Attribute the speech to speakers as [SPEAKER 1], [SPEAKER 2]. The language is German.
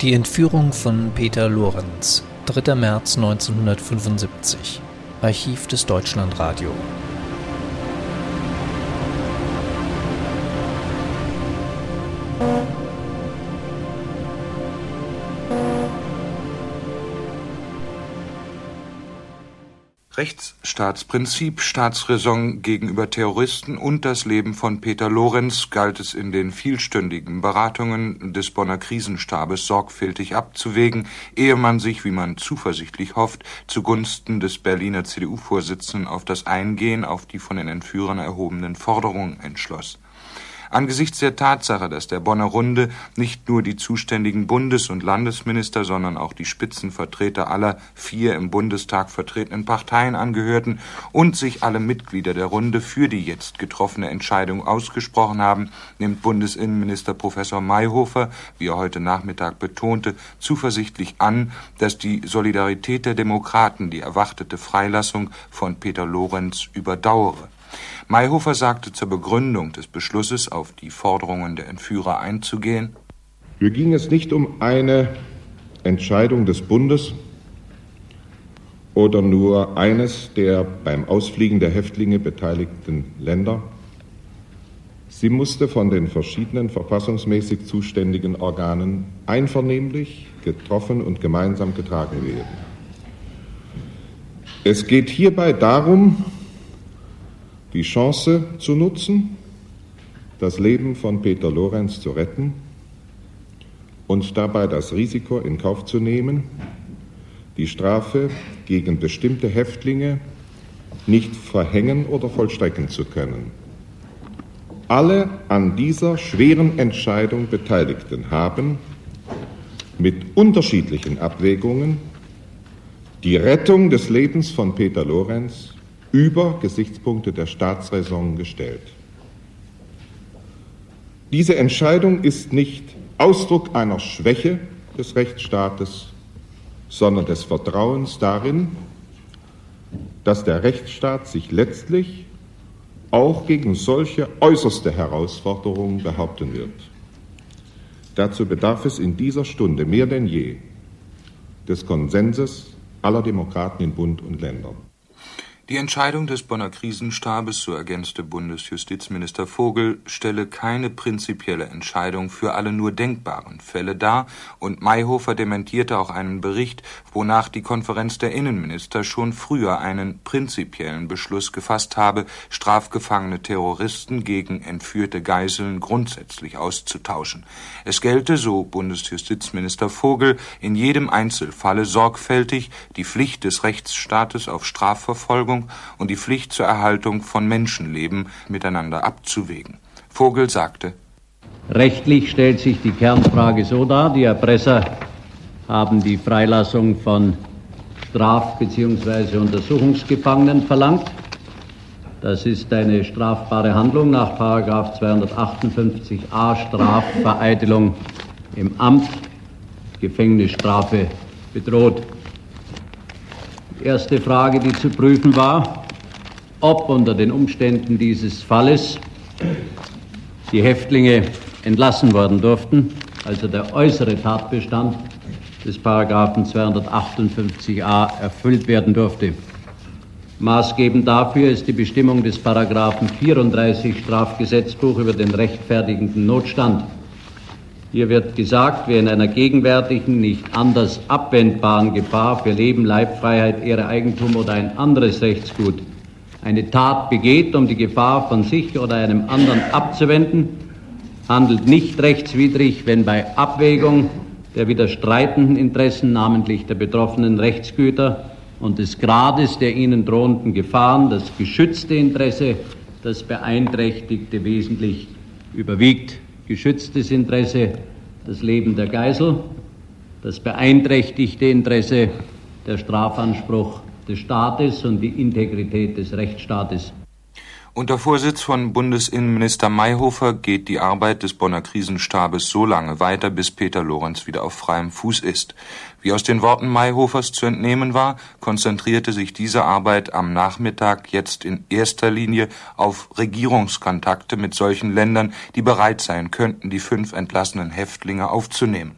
[SPEAKER 1] Die Entführung von Peter Lorenz, 3. März 1975. Archiv des Deutschlandradio.
[SPEAKER 2] Rechtsstaatsprinzip, Staatsräson gegenüber Terroristen und das Leben von Peter Lorenz galt es in den vielstündigen Beratungen des Bonner Krisenstabes sorgfältig abzuwägen, ehe man sich, wie man zuversichtlich hofft, zugunsten des Berliner CDU-Vorsitzenden auf das Eingehen auf die von den Entführern erhobenen Forderungen entschloss Angesichts der Tatsache, dass der Bonner Runde nicht nur die zuständigen Bundes- und Landesminister, sondern auch die Spitzenvertreter aller vier im Bundestag vertretenen Parteien angehörten und sich alle Mitglieder der Runde für die jetzt getroffene Entscheidung ausgesprochen haben, nimmt Bundesinnenminister Professor Mayhofer, wie er heute Nachmittag betonte, zuversichtlich an, dass die Solidarität der Demokraten die erwartete Freilassung von Peter Lorenz überdauere. Mayhofer sagte zur Begründung des Beschlusses, auf die Forderungen der Entführer einzugehen,
[SPEAKER 3] Hier ging es nicht um eine Entscheidung des Bundes oder nur eines der beim Ausfliegen der Häftlinge beteiligten Länder. Sie musste von den verschiedenen verfassungsmäßig zuständigen Organen einvernehmlich getroffen und gemeinsam getragen werden. Es geht hierbei darum, die Chance zu nutzen, das Leben von Peter Lorenz zu retten und dabei das Risiko in Kauf zu nehmen, die Strafe gegen bestimmte Häftlinge nicht verhängen oder vollstrecken zu können. Alle an dieser schweren Entscheidung Beteiligten haben mit unterschiedlichen Abwägungen die Rettung des Lebens von Peter Lorenz über Gesichtspunkte der Staatsräson gestellt. Diese Entscheidung ist nicht Ausdruck einer Schwäche des Rechtsstaates, sondern des Vertrauens darin, dass der Rechtsstaat sich letztlich auch gegen solche äußerste Herausforderungen behaupten wird. Dazu bedarf es in dieser Stunde mehr denn je des Konsenses aller Demokraten in Bund und Ländern.
[SPEAKER 2] Die Entscheidung des Bonner Krisenstabes, so ergänzte Bundesjustizminister Vogel, stelle keine prinzipielle Entscheidung für alle nur denkbaren Fälle dar, und Mayhofer dementierte auch einen Bericht, wonach die Konferenz der Innenminister schon früher einen prinzipiellen Beschluss gefasst habe, strafgefangene Terroristen gegen entführte Geiseln grundsätzlich auszutauschen. Es gelte, so Bundesjustizminister Vogel, in jedem Einzelfalle sorgfältig die Pflicht des Rechtsstaates auf Strafverfolgung Verteidigung und die Pflicht zur Erhaltung von Menschenleben miteinander abzuwägen. Vogel sagte
[SPEAKER 4] Rechtlich stellt sich die Kernfrage so dar, die Erpresser haben die Freilassung von Straf- bzw. Untersuchungsgefangenen verlangt. Das ist eine strafbare Handlung nach 258a Strafvereitelung im Amt, Gefängnisstrafe bedroht. Erste Frage, die zu prüfen war, ob unter den Umständen dieses Falles die Häftlinge entlassen worden durften, also der äußere Tatbestand des Paragraphen 258a erfüllt werden durfte. Maßgebend dafür ist die Bestimmung des Paragraphen 34 Strafgesetzbuch über den rechtfertigenden Notstand. Hier wird gesagt, wer in einer gegenwärtigen, nicht anders abwendbaren Gefahr für Leben, Leibfreiheit, Ehre, Eigentum oder ein anderes Rechtsgut eine Tat begeht, um die Gefahr von sich oder einem anderen abzuwenden, handelt nicht rechtswidrig, wenn bei Abwägung der widerstreitenden Interessen, namentlich der betroffenen Rechtsgüter und des Grades der ihnen drohenden Gefahren, das geschützte Interesse, das beeinträchtigte wesentlich überwiegt geschütztes Interesse das Leben der Geisel, das beeinträchtigte Interesse der Strafanspruch des Staates und die Integrität des Rechtsstaates.
[SPEAKER 2] Unter Vorsitz von Bundesinnenminister Mayhofer geht die Arbeit des Bonner Krisenstabes so lange weiter, bis Peter Lorenz wieder auf freiem Fuß ist. Wie aus den Worten Mayhofers zu entnehmen war, konzentrierte sich diese Arbeit am Nachmittag jetzt in erster Linie auf Regierungskontakte mit solchen Ländern, die bereit sein könnten, die fünf entlassenen Häftlinge aufzunehmen